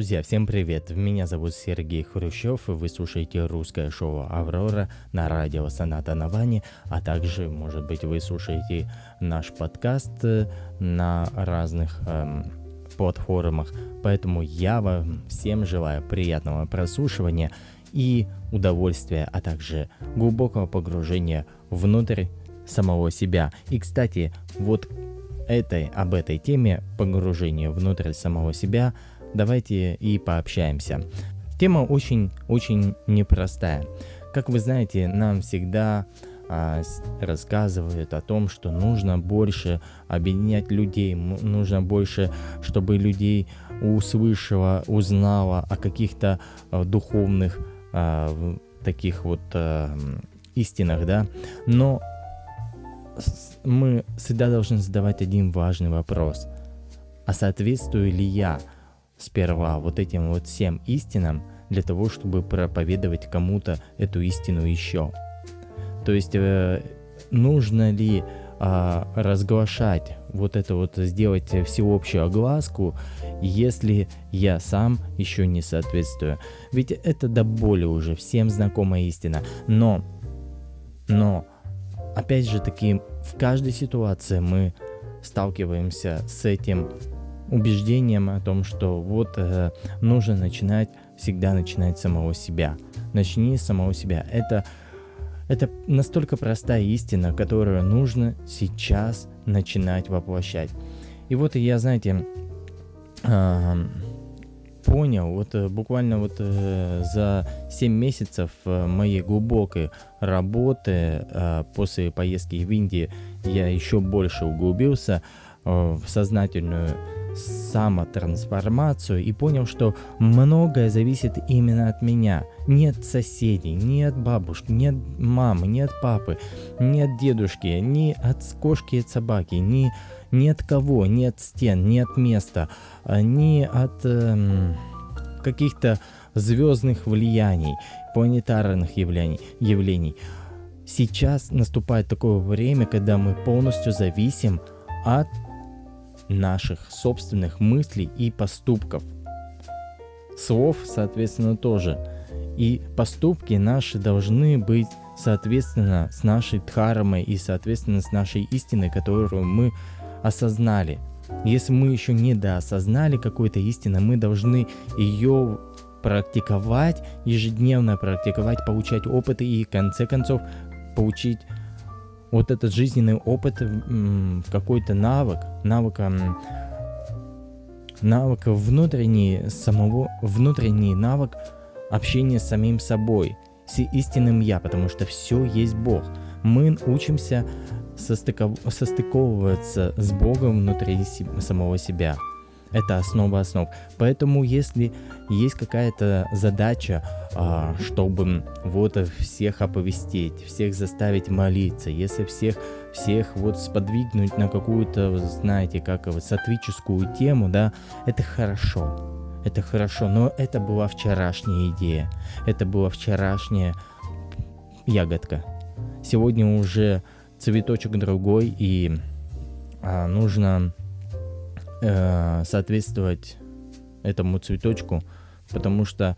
Друзья, всем привет! Меня зовут Сергей Хрущев, и вы слушаете русское шоу «Аврора» на радио «Соната на Ване», а также, может быть, вы слушаете наш подкаст э, на разных эм, платформах. Поэтому я вам всем желаю приятного прослушивания и удовольствия, а также глубокого погружения внутрь самого себя. И, кстати, вот этой, об этой теме погружения внутрь самого себя – давайте и пообщаемся. Тема очень-очень непростая. Как вы знаете, нам всегда а, рассказывают о том, что нужно больше объединять людей, нужно больше, чтобы людей услышало, узнало о каких-то а, духовных а, таких вот истинах, да. Но мы всегда должны задавать один важный вопрос. А соответствую ли я сперва вот этим вот всем истинам для того, чтобы проповедовать кому-то эту истину еще. То есть э, нужно ли э, разглашать вот это вот, сделать всеобщую огласку, если я сам еще не соответствую. Ведь это до боли уже всем знакомая истина. Но, но, опять же таки, в каждой ситуации мы сталкиваемся с этим убеждением о том, что вот э, нужно начинать, всегда начинать самого себя. Начни с самого себя. Это, это настолько простая истина, которую нужно сейчас начинать воплощать. И вот я, знаете, э, понял, вот э, буквально вот э, за 7 месяцев э, моей глубокой работы э, после поездки в Индию я еще больше углубился э, в сознательную самотрансформацию и понял, что многое зависит именно от меня. Нет соседей, ни от бабушки, ни от мамы, ни от папы, ни от дедушки, ни от кошки и собаки, ни, ни от кого, ни от стен, ни от места, а, ни от эм, каких-то звездных влияний, планетарных явлений. явлений. Сейчас наступает такое время, когда мы полностью зависим от наших собственных мыслей и поступков. Слов, соответственно, тоже. И поступки наши должны быть, соответственно, с нашей дхармой и, соответственно, с нашей истиной, которую мы осознали. Если мы еще не доосознали какой-то истины, мы должны ее практиковать, ежедневно практиковать, получать опыт и в конце концов получить вот этот жизненный опыт в какой-то навык, навыка навык внутренний самого, внутренний навык общения с самим собой, с истинным я, потому что все есть Бог. Мы учимся состыков, состыковываться с Богом внутри самого себя. Это основа основ. Поэтому если есть какая-то задача, а, чтобы вот всех оповестить, всех заставить молиться, если всех, всех вот сподвигнуть на какую-то, знаете, как сатвическую тему, да, это хорошо. Это хорошо, но это была вчерашняя идея. Это была вчерашняя ягодка. Сегодня уже цветочек другой, и а, нужно э, соответствовать этому цветочку, потому что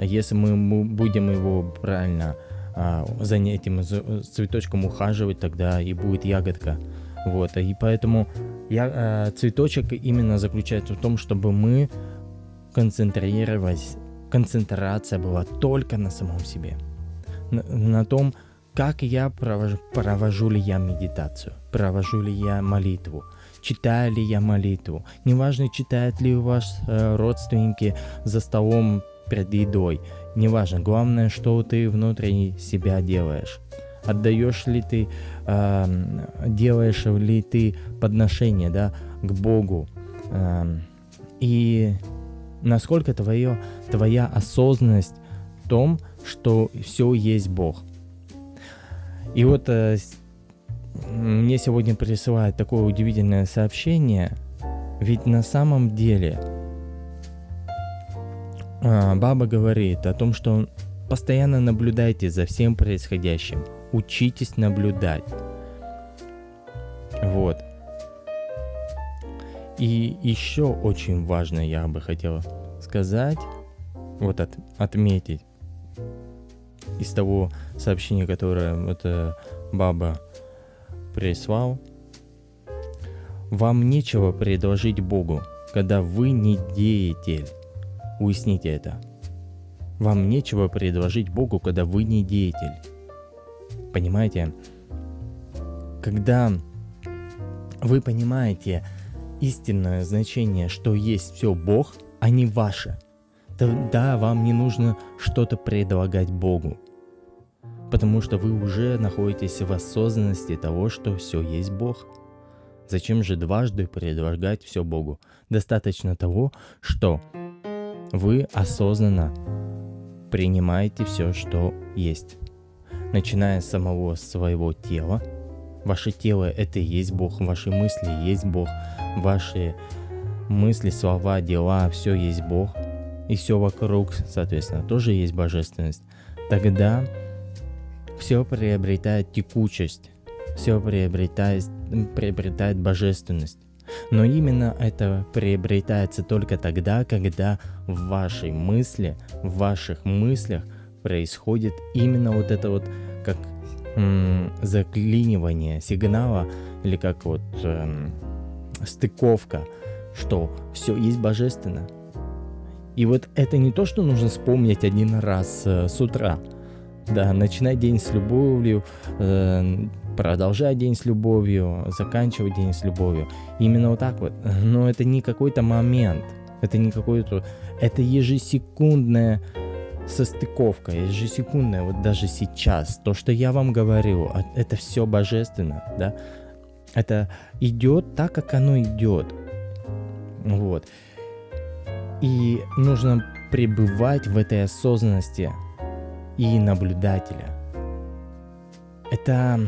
если мы будем его правильно а, за этим цветочком ухаживать, тогда и будет ягодка. Вот, и поэтому я, а, цветочек именно заключается в том, чтобы мы концентрировались, концентрация была только на самом себе, на, на том, как я провожу, провожу ли я медитацию, провожу ли я молитву, читаю ли я молитву. Неважно, читают ли у вас э, родственники за столом перед едой. Неважно, главное, что ты внутри себя делаешь. Отдаешь ли ты, э, делаешь ли ты подношение да, к Богу. Э, и насколько твое, твоя осознанность в том, что все есть Бог. И вот э, мне сегодня присылают такое удивительное сообщение, ведь на самом деле а, баба говорит о том, что постоянно наблюдайте за всем происходящим, учитесь наблюдать. Вот. И еще очень важно, я бы хотел сказать, вот от, отметить из того сообщения, которое вот э, баба прислал, вам нечего предложить Богу, когда вы не деятель. Уясните это. Вам нечего предложить Богу, когда вы не деятель. Понимаете? Когда вы понимаете истинное значение, что есть все Бог, а не ваше, тогда вам не нужно что-то предлагать Богу. Потому что вы уже находитесь в осознанности того, что все есть Бог. Зачем же дважды предлагать все Богу? Достаточно того, что вы осознанно принимаете все, что есть. Начиная с самого своего тела. Ваше тело – это и есть Бог, ваши мысли – есть Бог, ваши мысли, слова, дела – все есть Бог. И все вокруг, соответственно, тоже есть божественность. Тогда все приобретает текучесть, все приобретает, приобретает божественность. Но именно это приобретается только тогда, когда в вашей мысли, в ваших мыслях происходит именно вот это вот как м- заклинивание сигнала или как вот эм, стыковка, что все есть божественно. И вот это не то, что нужно вспомнить один раз э, с утра. Да, начинать день с любовью, э, продолжать день с любовью, заканчивать день с любовью. Именно вот так вот. Но это не какой-то момент. Это не какой-то... Это ежесекундная состыковка, ежесекундная, вот даже сейчас. То, что я вам говорю, а, это все божественно, да. Это идет так, как оно идет. Вот. И нужно пребывать в этой осознанности и наблюдателя. Это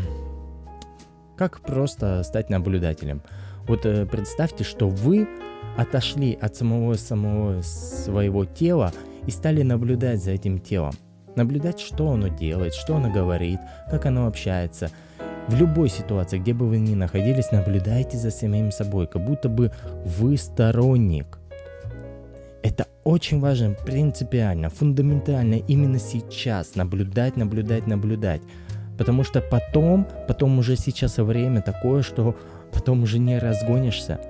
как просто стать наблюдателем. Вот э, представьте, что вы отошли от самого самого своего тела и стали наблюдать за этим телом. Наблюдать, что оно делает, что оно говорит, как оно общается. В любой ситуации, где бы вы ни находились, наблюдайте за самим собой, как будто бы вы сторонник. Это очень важно, принципиально, фундаментально именно сейчас наблюдать, наблюдать, наблюдать. Потому что потом, потом уже сейчас время такое, что потом уже не разгонишься.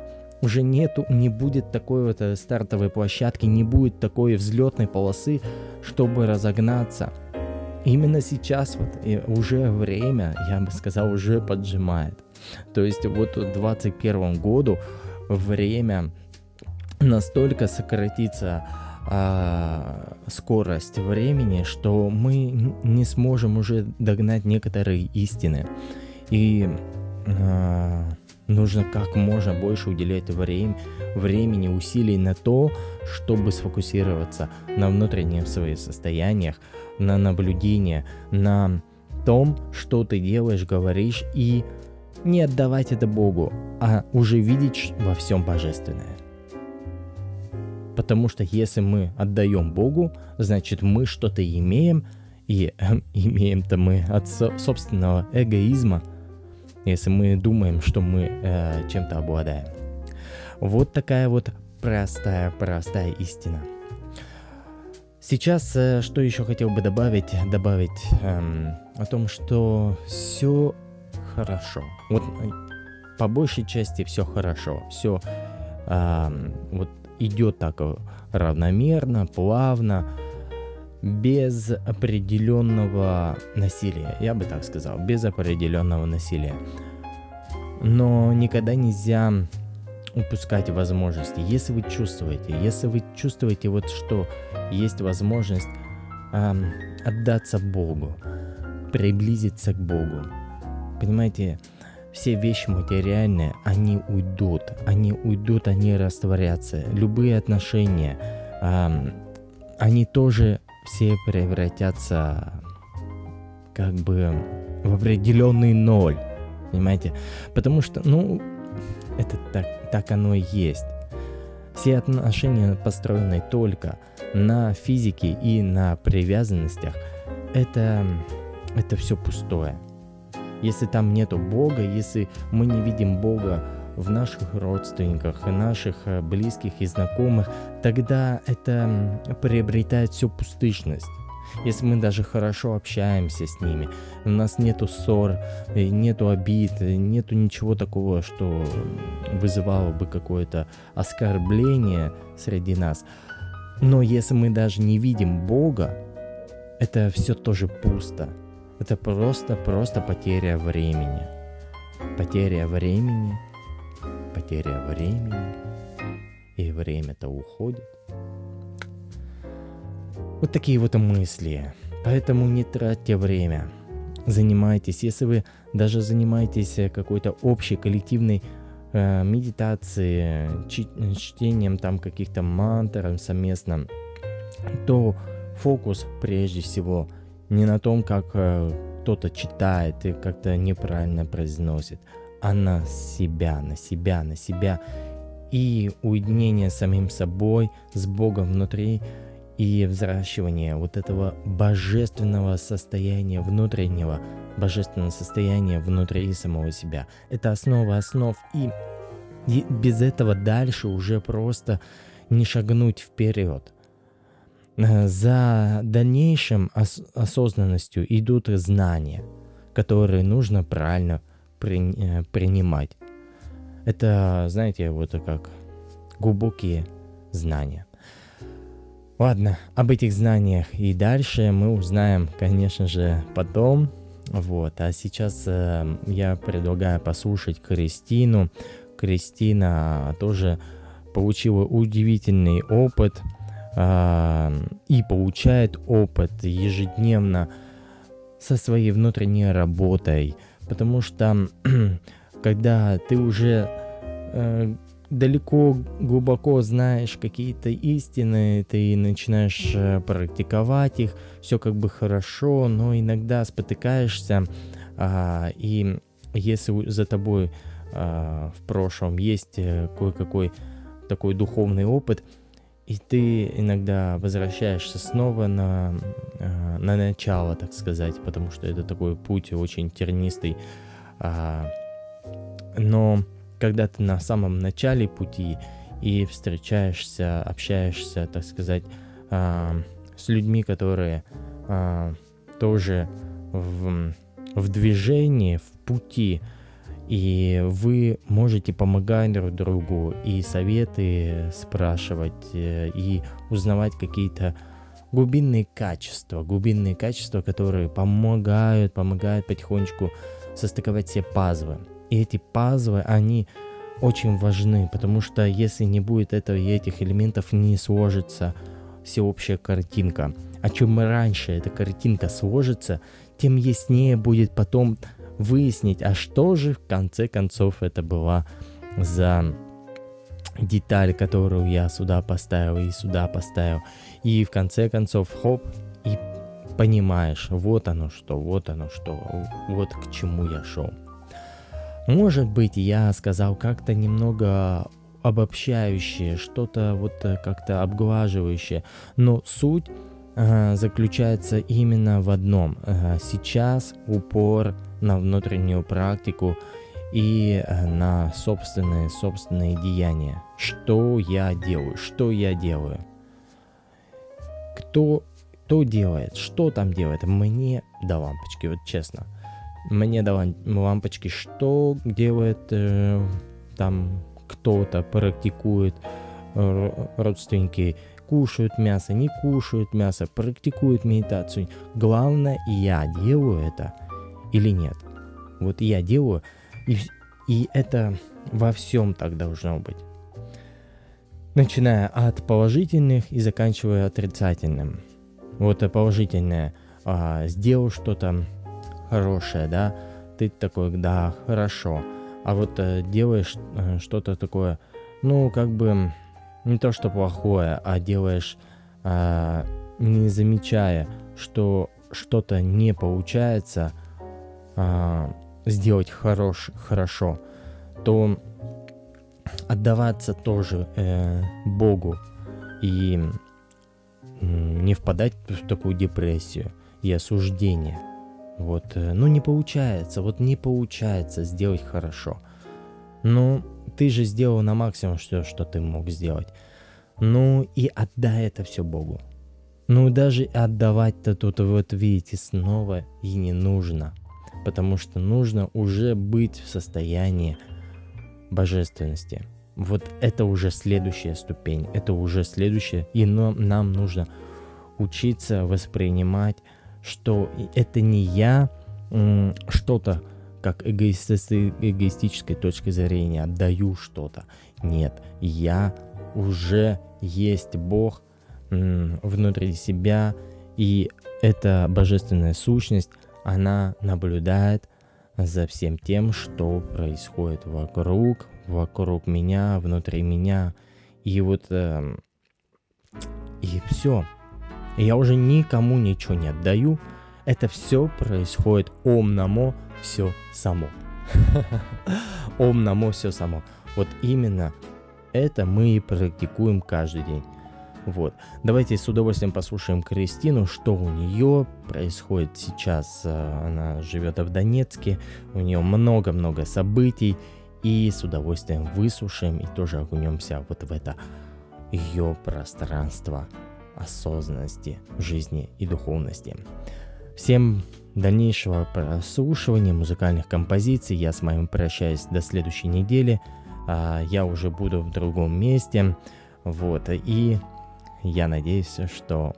Уже нету, не будет такой вот э, стартовой площадки, не будет такой взлетной полосы, чтобы разогнаться. Именно сейчас вот и уже время, я бы сказал, уже поджимает. То есть вот в 2021 году время настолько сократится а, скорость времени, что мы не сможем уже догнать некоторые истины. И а, нужно как можно больше уделять время, времени, усилий на то, чтобы сфокусироваться на внутренних своих состояниях, на наблюдении, на том, что ты делаешь, говоришь, и не отдавать это Богу, а уже видеть во всем божественное. Потому что если мы отдаем Богу, значит мы что-то имеем, и э, имеем-то мы от со- собственного эгоизма, если мы думаем, что мы э, чем-то обладаем. Вот такая вот простая-простая истина. Сейчас э, что еще хотел бы добавить? Добавить эм, о том, что все хорошо. Вот по большей части все хорошо. Все эм, вот идет так равномерно, плавно, без определенного насилия, я бы так сказал, без определенного насилия. Но никогда нельзя упускать возможности. Если вы чувствуете, если вы чувствуете вот что есть возможность эм, отдаться Богу, приблизиться к Богу, понимаете, все вещи материальные, они уйдут, они уйдут, они растворятся. Любые отношения, эм, они тоже все превратятся как бы в определенный ноль, понимаете? Потому что, ну, это так, так оно и есть. Все отношения, построенные только на физике и на привязанностях, это, это все пустое. Если там нету Бога, если мы не видим Бога в наших родственниках, наших э, близких и знакомых, тогда это приобретает всю пустышность. Если мы даже хорошо общаемся с ними, у нас нету ссор, э, нету обид, э, нету ничего такого, что вызывало бы какое-то оскорбление среди нас. Но если мы даже не видим Бога, это все тоже пусто. Это просто, просто потеря времени. Потеря времени, потеря времени, и время-то уходит. Вот такие вот мысли. Поэтому не тратьте время. Занимайтесь, если вы даже занимаетесь какой-то общей коллективной э, медитацией, чтением там каких-то мантр совместно, то фокус прежде всего не на том, как э, кто-то читает и как-то неправильно произносит, а на себя, на себя, на себя. И уединение с самим собой, с Богом внутри, и взращивание вот этого божественного состояния внутреннего, божественного состояния внутри самого себя. Это основа основ, и, без этого дальше уже просто не шагнуть вперед. Э, за дальнейшим ос- осознанностью идут знания, которые нужно правильно при- э, принимать. Это, знаете, вот как глубокие знания. Ладно, об этих знаниях и дальше мы узнаем, конечно же, потом. Вот, а сейчас э, я предлагаю послушать Кристину. Кристина тоже получила удивительный опыт и получает опыт ежедневно со своей внутренней работой, потому что когда ты уже э, далеко глубоко знаешь какие-то истины, ты начинаешь э, практиковать их, все как бы хорошо, но иногда спотыкаешься, а, и если за тобой а, в прошлом есть э, кое-какой такой духовный опыт, и ты иногда возвращаешься снова на, а, на начало, так сказать, потому что это такой путь очень тернистый, а, но когда ты на самом начале пути и встречаешься, общаешься, так сказать, э, с людьми, которые э, тоже в, в движении, в пути, и вы можете помогать друг другу и советы спрашивать, э, и узнавать какие-то глубинные качества, глубинные качества, которые помогают, помогают потихонечку состыковать все пазлы. И эти пазлы, они очень важны, потому что если не будет этого и этих элементов, не сложится всеобщая картинка. А чем раньше эта картинка сложится, тем яснее будет потом выяснить, а что же в конце концов это была за деталь, которую я сюда поставил и сюда поставил. И в конце концов, хоп, и понимаешь, вот оно что, вот оно что, вот к чему я шел. Может быть, я сказал как-то немного обобщающее, что-то вот э, как-то обглаживающее, но суть заключается именно в одном. Сейчас упор на внутреннюю практику и э, на собственные собственные деяния. Что я делаю? Что я делаю? Кто кто делает? Что там делает? Мне до лампочки, вот честно мне дала лампочки, что делает э, там кто-то, практикует, э, родственники кушают мясо, не кушают мясо, практикуют медитацию. Главное, я делаю это или нет. Вот я делаю, и, и это во всем так должно быть. Начиная от положительных и заканчивая отрицательным. Вот положительное. А, сделал что-то, хорошее, да, ты такой, да, хорошо. А вот э, делаешь э, что-то такое, ну, как бы не то что плохое, а делаешь, э, не замечая, что что-то не получается э, сделать хорош, хорошо, то отдаваться тоже э, Богу и не впадать в такую депрессию и осуждение – вот, э, ну не получается, вот не получается сделать хорошо. Ну, ты же сделал на максимум все, что ты мог сделать. Ну и отдай это все Богу. Ну даже отдавать-то тут вот видите снова и не нужно. Потому что нужно уже быть в состоянии божественности. Вот это уже следующая ступень, это уже следующее, и нам, нам нужно учиться воспринимать, что это не я что-то как эгоисти- эгоистической точки зрения отдаю что-то. Нет, я уже есть Бог внутри себя, и эта божественная сущность, она наблюдает за всем тем, что происходит вокруг, вокруг меня, внутри меня. И вот э, и все. Я уже никому ничего не отдаю. Это все происходит ом намо, все само. ом намо, все само. Вот именно это мы и практикуем каждый день. Вот. Давайте с удовольствием послушаем Кристину, что у нее происходит сейчас. Она живет в Донецке, у нее много-много событий, и с удовольствием выслушаем и тоже окунемся вот в это ее пространство осознанности, жизни и духовности. Всем дальнейшего прослушивания музыкальных композиций. Я с вами прощаюсь до следующей недели. А, я уже буду в другом месте. Вот. И я надеюсь, что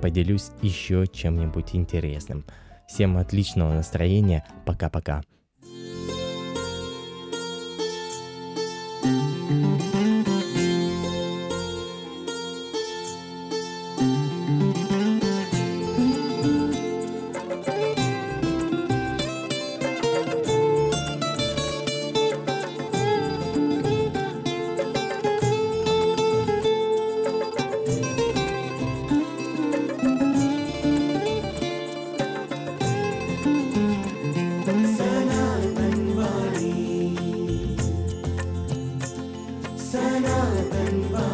поделюсь еще чем-нибудь интересным. Всем отличного настроения. Пока-пока. Bye.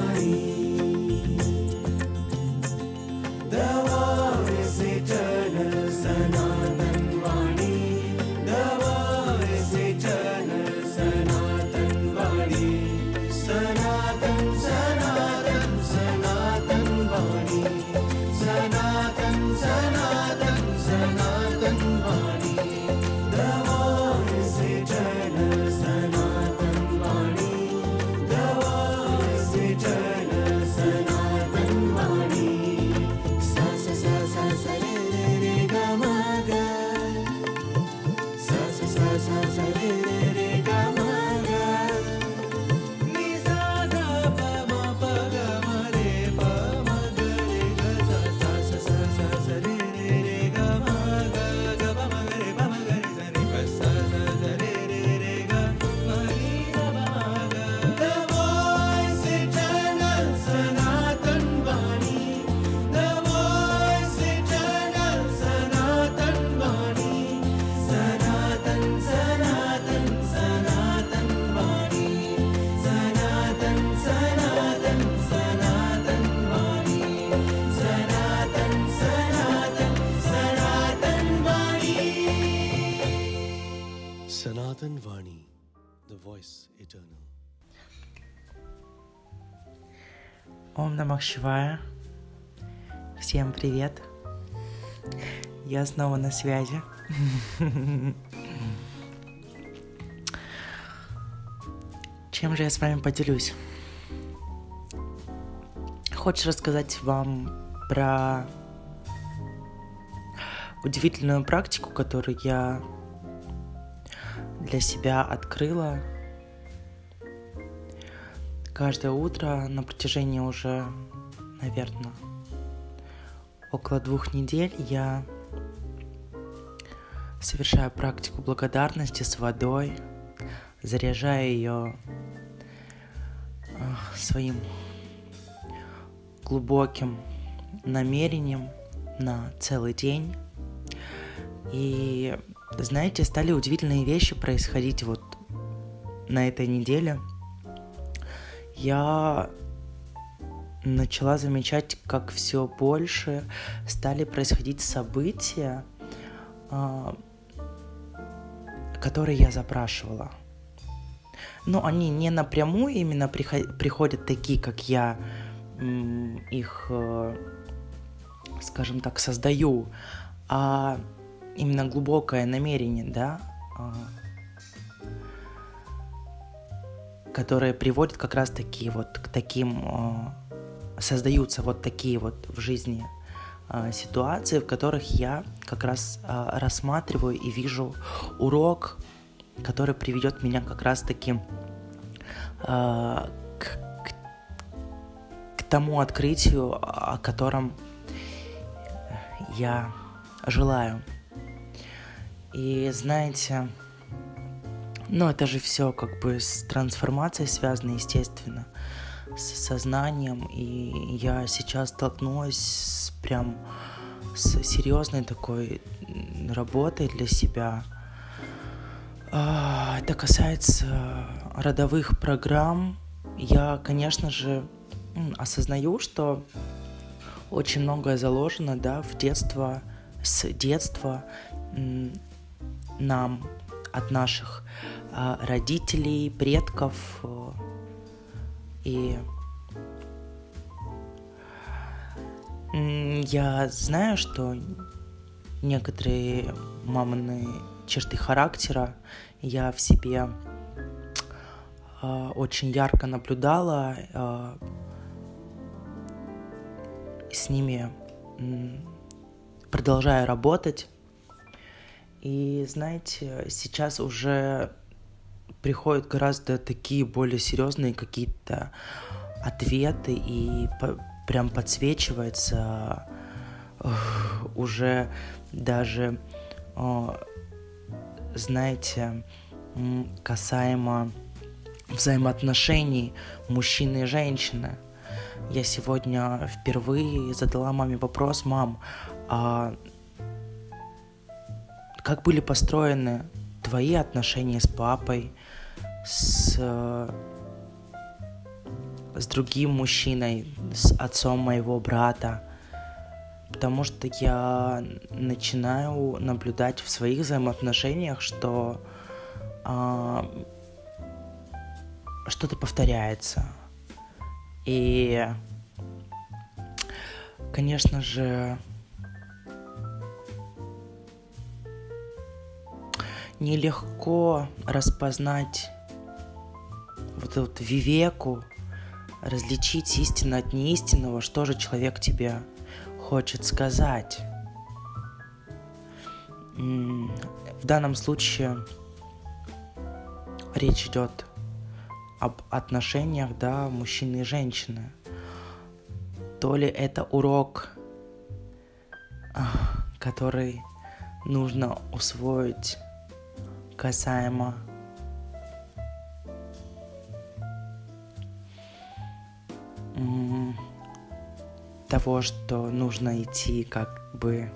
Ом Намах Шивая. Всем привет. Я снова на связи. Чем же я с вами поделюсь? Хочешь рассказать вам про удивительную практику, которую я для себя открыла каждое утро на протяжении уже, наверное, около двух недель я совершаю практику благодарности с водой, заряжая ее своим глубоким намерением на целый день. И, знаете, стали удивительные вещи происходить вот на этой неделе – я начала замечать, как все больше стали происходить события, а, которые я запрашивала. но они не напрямую именно приходят такие, как я их, э, скажем так, создаю, а именно глубокое намерение, да, а, которое приводит как раз таки вот к таким, а, создаются вот такие вот в жизни а, ситуации, в которых я как раз рассматриваю и вижу урок, который приведет меня как раз таки к, к, к тому открытию, о котором я желаю. И знаете, ну это же все как бы с трансформацией связано, естественно, с сознанием. И я сейчас столкнулась с прям с серьезной такой работой для себя. А, это касается родовых программ. Я, конечно же, осознаю, что очень многое заложено, да, в детство, с детства нам от наших э, родителей, предков. Э, и я знаю, что некоторые мамные черты характера я в себе э, очень ярко наблюдала, э, с ними э, продолжаю работать. И знаете, сейчас уже приходят гораздо такие более серьезные какие-то ответы и по прям подсвечивается уже даже, э, знаете, касаемо взаимоотношений мужчины и женщины. Я сегодня впервые задала маме вопрос, мам, а как были построены твои отношения с папой, с, с другим мужчиной, с отцом моего брата. Потому что я начинаю наблюдать в своих взаимоотношениях, что а, что-то повторяется. И, конечно же, нелегко распознать вот эту вивеку, различить истину от неистинного, что же человек тебе хочет сказать. В данном случае речь идет об отношениях, да, мужчины и женщины. То ли это урок, который нужно усвоить касаемо. Того, что нужно идти как бы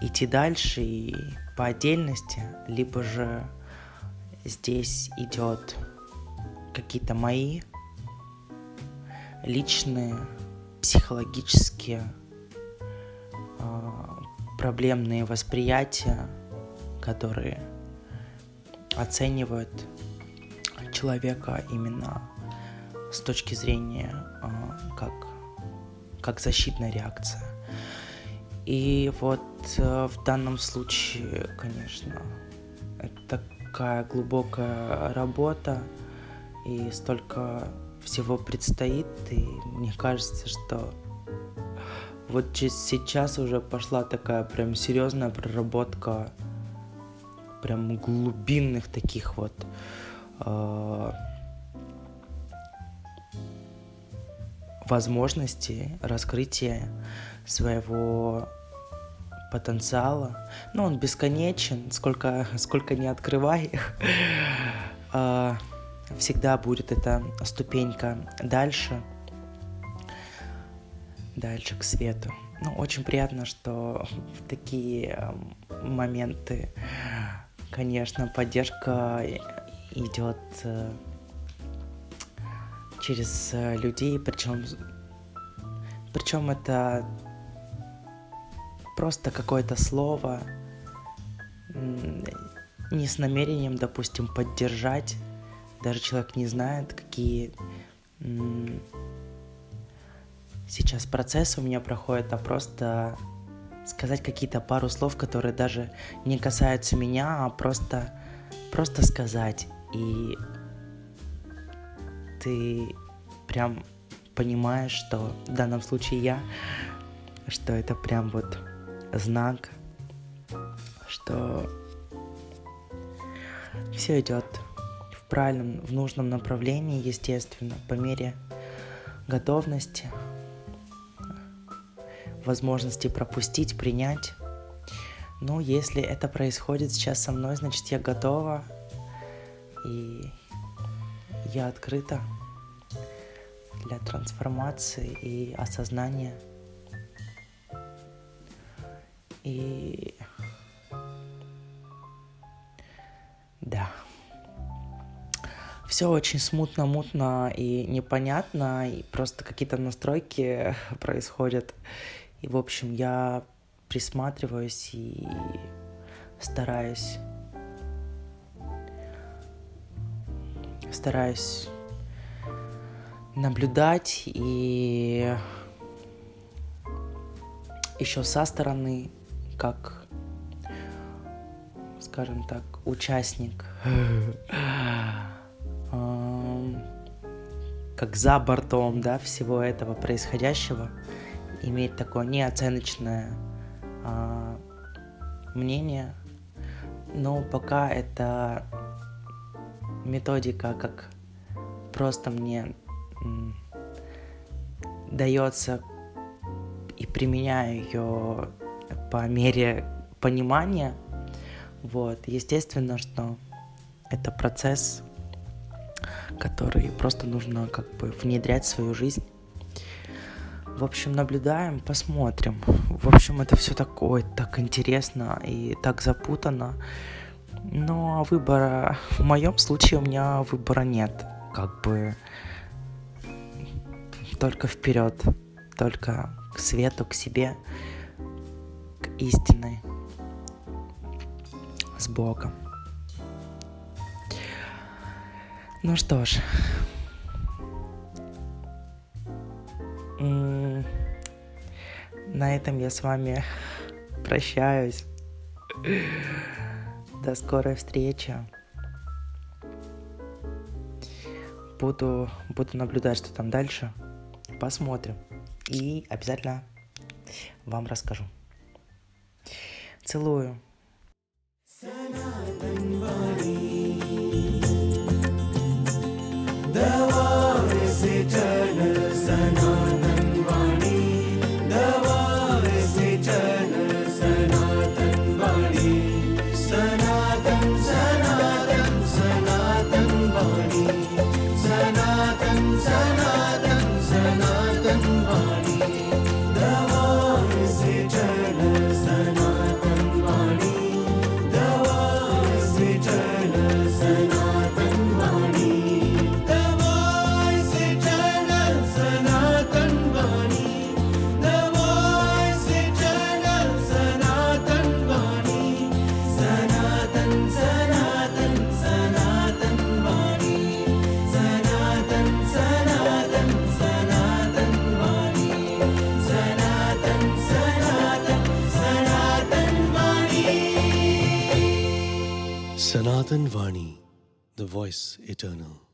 идти дальше и по отдельности, либо же здесь идет какие-то мои личные психологические проблемные восприятия, которые оценивают человека именно с точки зрения э, как, как защитная реакция. И вот э, в данном случае, конечно, это такая глубокая работа, и столько всего предстоит, и мне кажется, что вот сейчас уже пошла такая прям серьезная проработка прям глубинных таких вот э, возможностей раскрытия своего потенциала. Ну, он бесконечен, сколько, сколько не открывай э, всегда будет эта ступенька дальше – дальше к свету. Ну, очень приятно, что в такие моменты, конечно, поддержка идет э, через э, людей, причем, причем это просто какое-то слово, не с намерением, допустим, поддержать. Даже человек не знает, какие сейчас процессы у меня проходят, а просто сказать какие-то пару слов, которые даже не касаются меня, а просто, просто сказать. И ты прям понимаешь, что в данном случае я, что это прям вот знак, что все идет в правильном, в нужном направлении, естественно, по мере готовности, возможности пропустить, принять. Ну, если это происходит сейчас со мной, значит, я готова и я открыта для трансформации и осознания. И да. Все очень смутно, мутно и непонятно, и просто какие-то настройки происходят. И, в общем, я присматриваюсь и стараюсь стараюсь наблюдать и еще со стороны, как, скажем так, участник, как за бортом, да, всего этого происходящего, иметь такое неоценочное а, мнение, но пока это методика, как просто мне дается и применяю ее по мере понимания. Вот, естественно, что это процесс, который просто нужно как бы внедрять в свою жизнь. В общем, наблюдаем, посмотрим. В общем, это все такое, так интересно и так запутано. Но выбора, в моем случае у меня выбора нет. Как бы только вперед, только к свету, к себе, к истинной, с Богом. Ну что ж, на этом я с вами прощаюсь. До скорой встречи. Буду, буду наблюдать, что там дальше посмотрим. И обязательно вам расскажу. Целую. Sanatan choice eternal.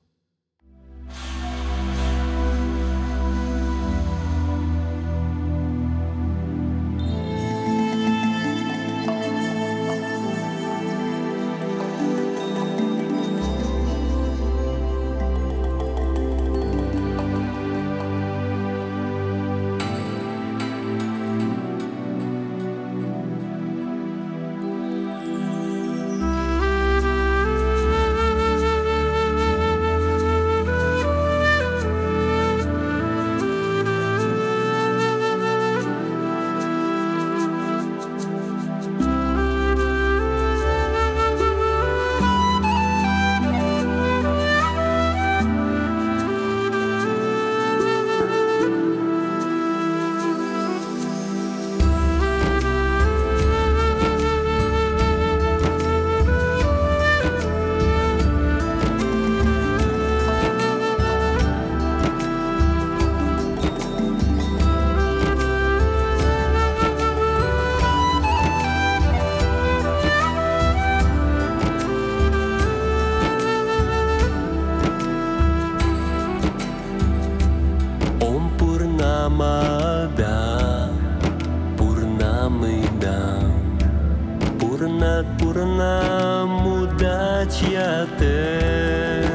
Ачьяте,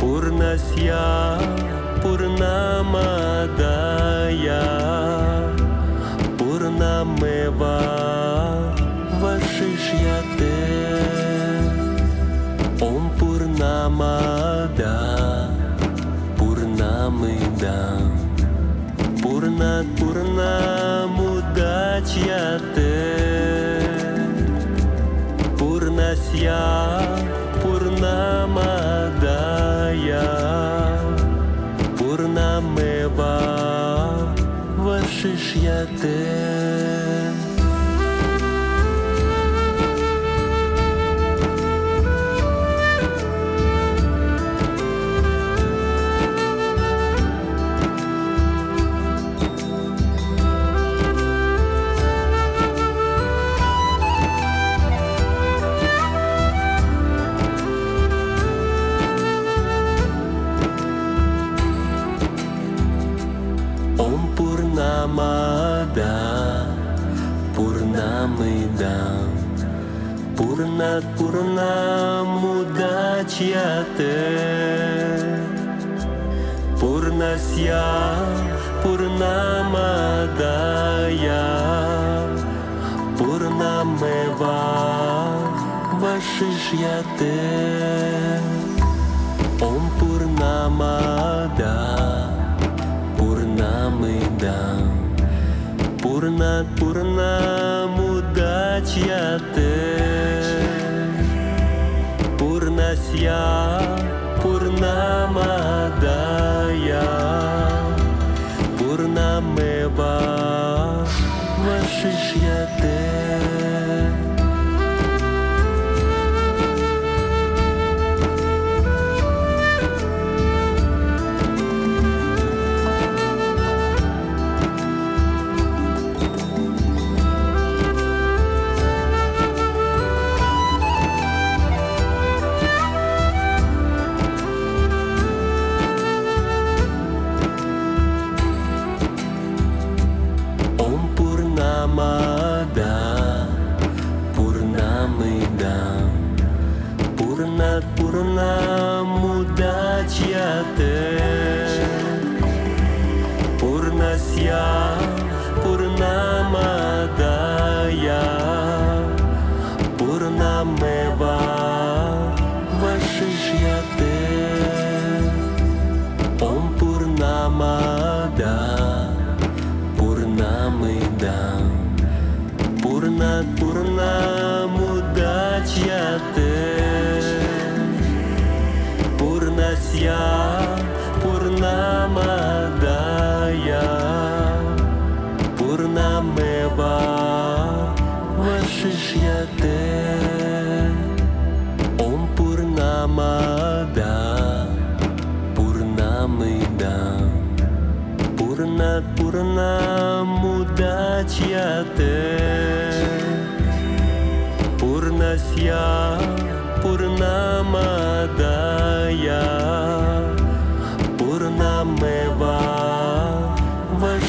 Пурнася, Пурнамадая, Пурнамева, Вашишьяте, Ом Пурнамада, Пурнамыда, Пурнат Пурнамудачьяте. Пурнаму дачяте, Пурнася, Пурнамадая, Пурнамева, Вашишяте, Ом Пурнамада, Пурнамида, Пурна, Пурнамудачяте. giá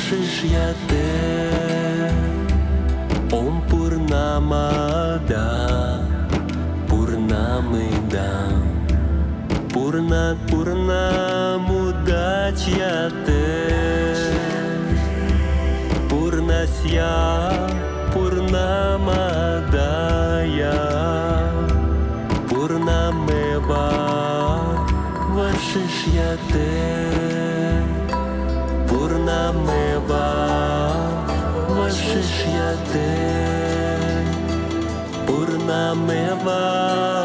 Vashishyate Om Purnamada Purnamidam Purnat Purnamudachyate Purnasya Purnamadaya Mama.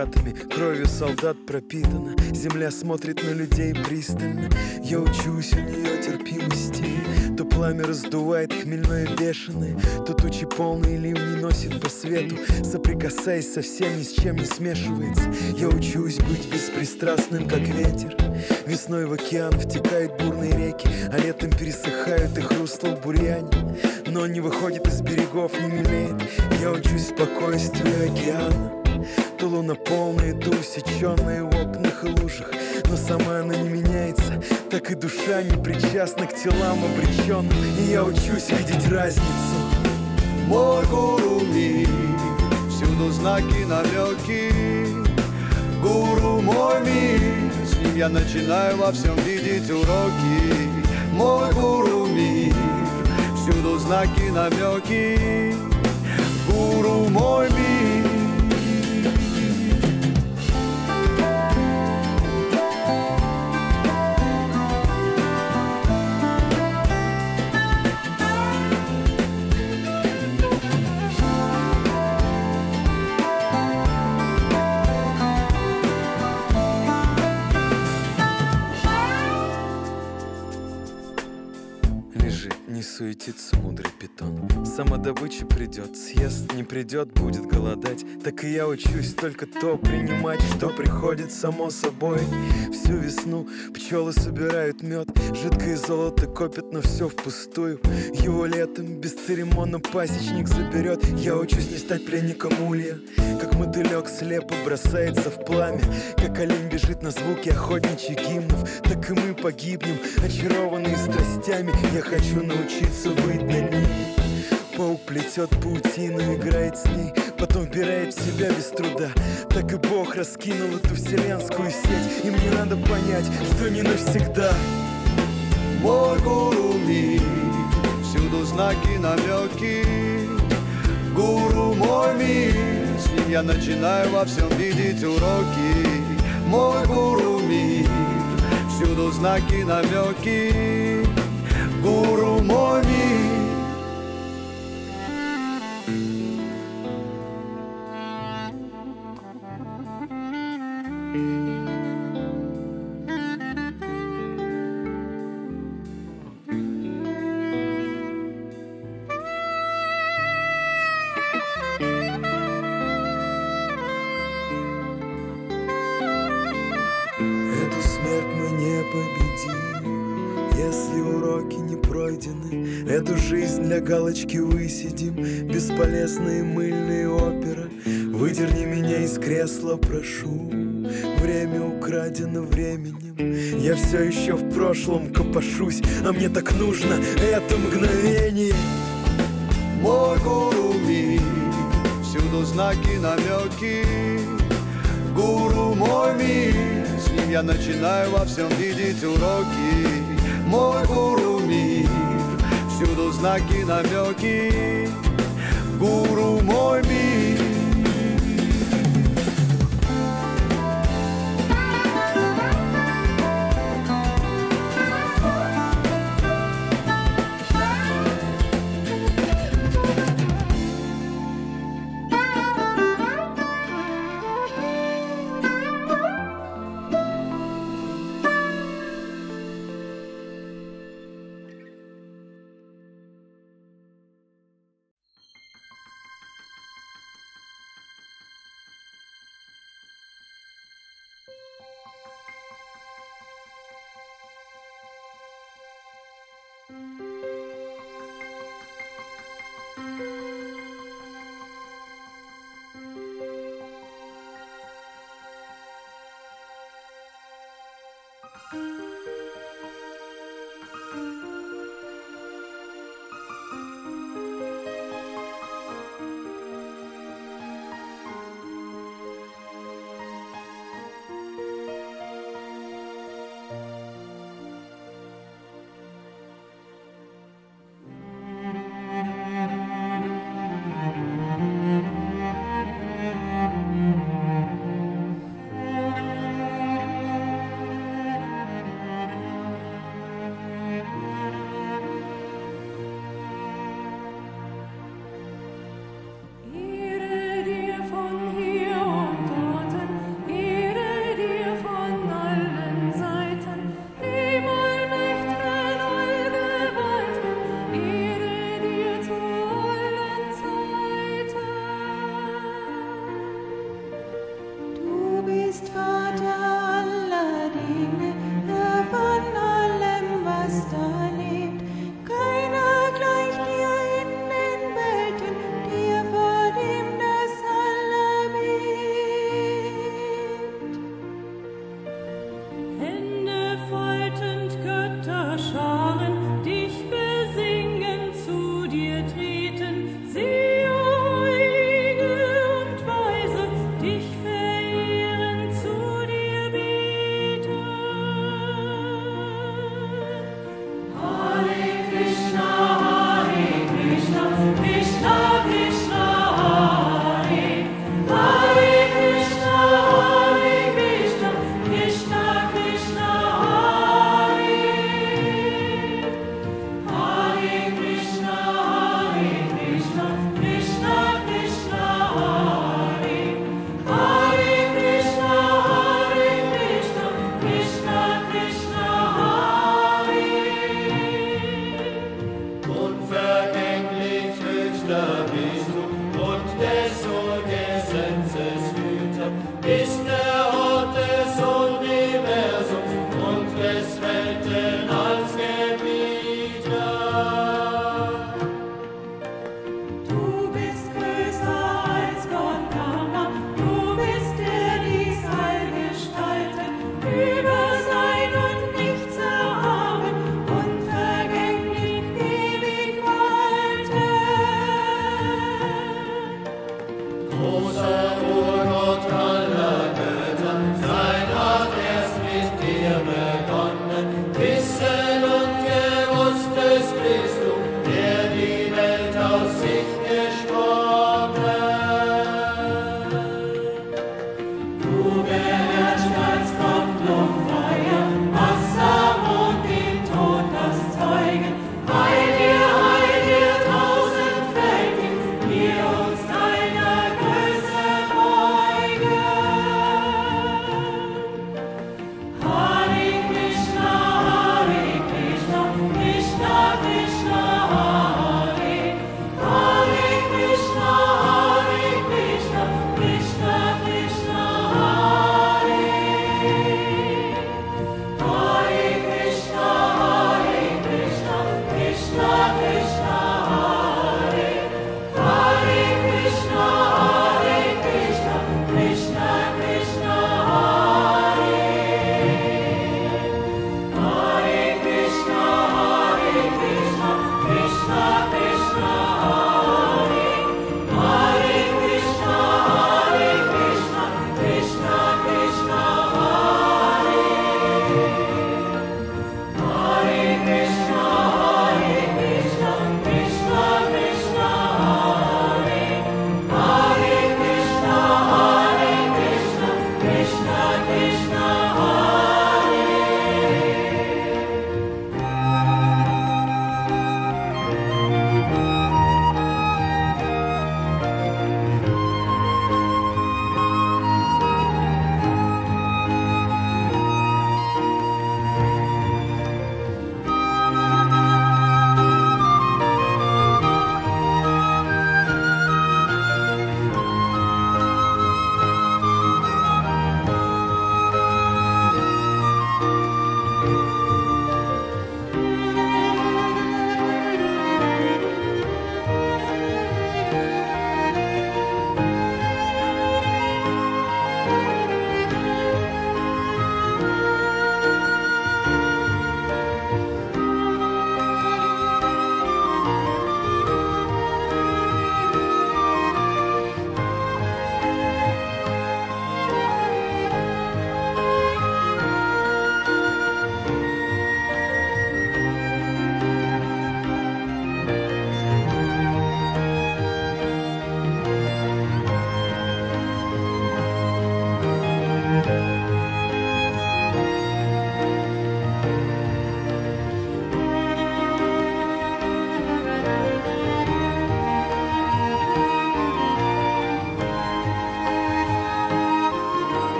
Химикатами, кровью солдат пропитана Земля смотрит на людей пристально. Я учусь у нее терпимости. То пламя раздувает хмельное бешеное То тучи полные ливни носит по свету. Соприкасаясь со всем, ни с чем не смешивается. Я учусь быть беспристрастным, как ветер. Весной в океан втекают бурные реки А летом пересыхают их русла в бурьяне Но не выходит из берегов, не мелеет. Я учусь спокойствию океана то луна полная, то усеченная в окнах и лужах. Но сама она не меняется Так и душа не причастна к телам обреченным И я учусь видеть разницу. Мой гуру мир, всюду знаки, намеки Гуру мой мир, с ним я начинаю во всем видеть уроки. Мой гуру мир, всюду знаки, намеки Гуру мой мир суетится мудрый питон. Самодобыча придет, съест, не придет, будет голодать. Так и я учусь только то принимать, что приходит само собой. Всю весну пчелы собирают мед Жидкое золото копят, но все впустую. Его летом бесцеремонно пасечник заберет. Я учусь не стать пленником улья. Как мотылек слепо бросается в пламя. Как олень бежит на звуки охотничьих гимнов. Так и мы погибнем, очарованные страстями. Я хочу научиться быть над ними Паук плетет паутину, играет с ней Потом вбирает в себя без труда. Так и Бог раскинул эту вселенскую сеть И мне надо понять, что не навсегда. Мой гуру мир, всюду знаки, намеки. Гуру мой мир, с ним я начинаю во всем видеть уроки. Мой гуру мир, всюду знаки, намеки Гуру мой Эту жизнь для галочки высидим. Бесполезные мыльные оперы. Выдерни меня из кресла, прошу. Время украдено временем. Я все еще в прошлом копошусь А мне так нужно это мгновение. Мой гуру мир, всюду знаки, намеки Гуру мой мир, с ним я начинаю во всем видеть уроки. Мой гуру знаки, намеки. Гуру мой мир love.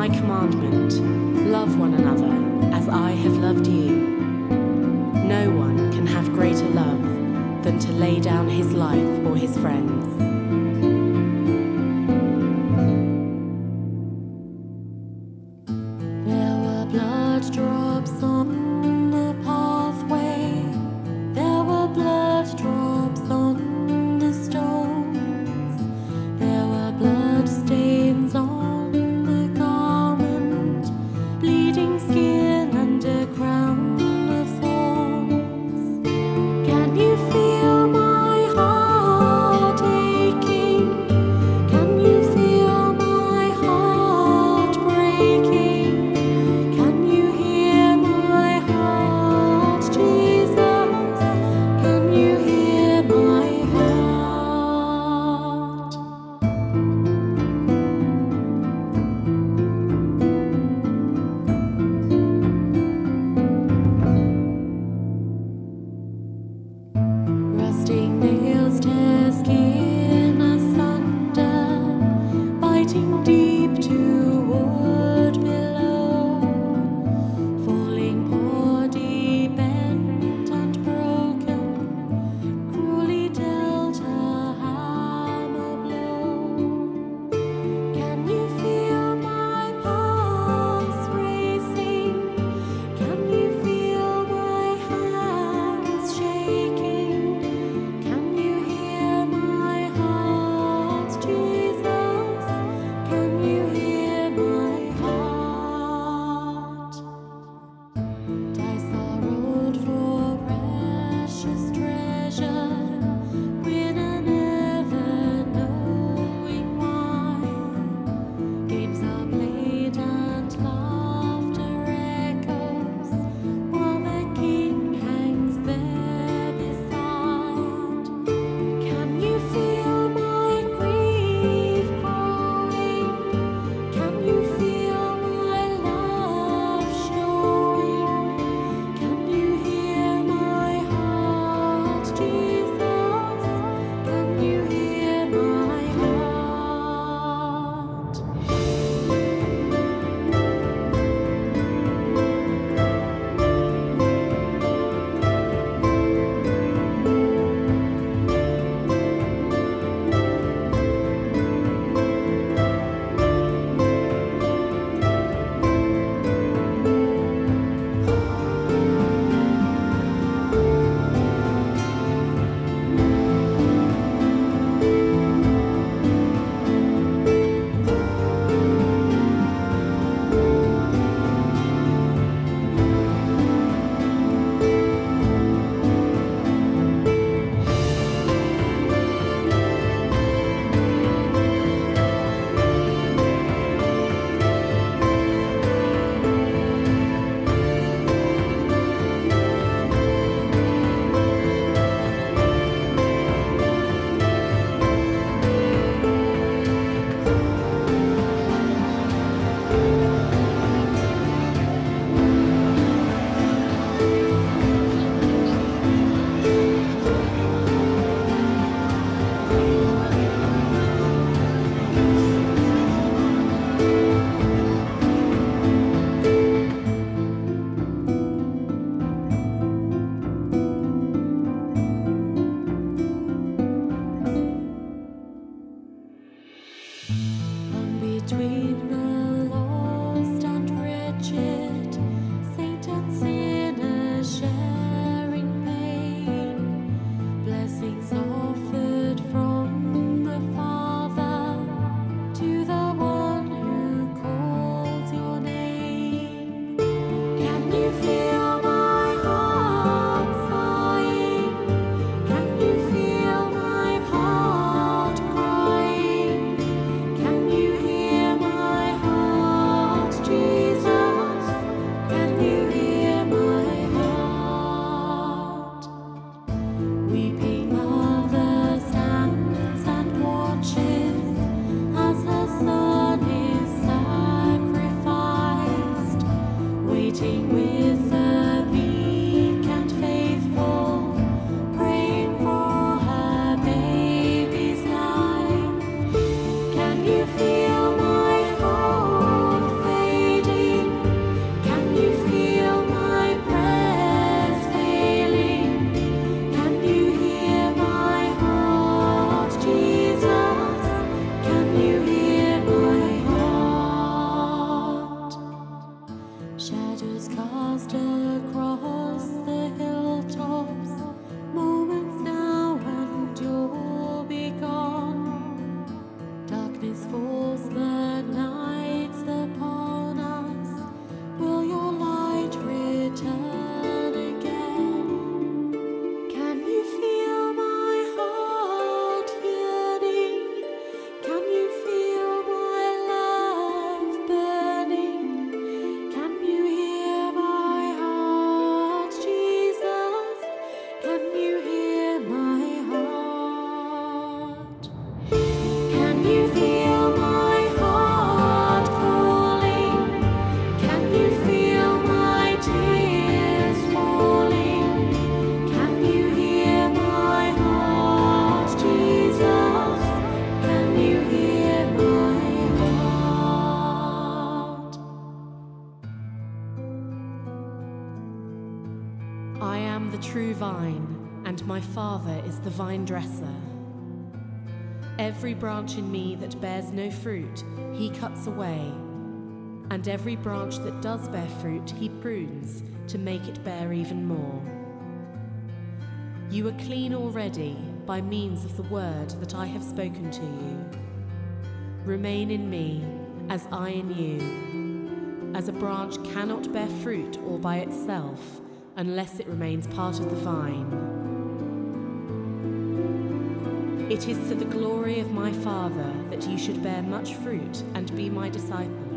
my commandment love one another as I have loved you. Branch in me that bears no fruit, he cuts away. And every branch that does bear fruit, he prunes to make it bear even more. You are clean already by means of the word that I have spoken to you. Remain in me as I in you. As a branch cannot bear fruit all by itself unless it remains part of the vine. It is to the glory of my Father that you should bear much fruit and be my disciples.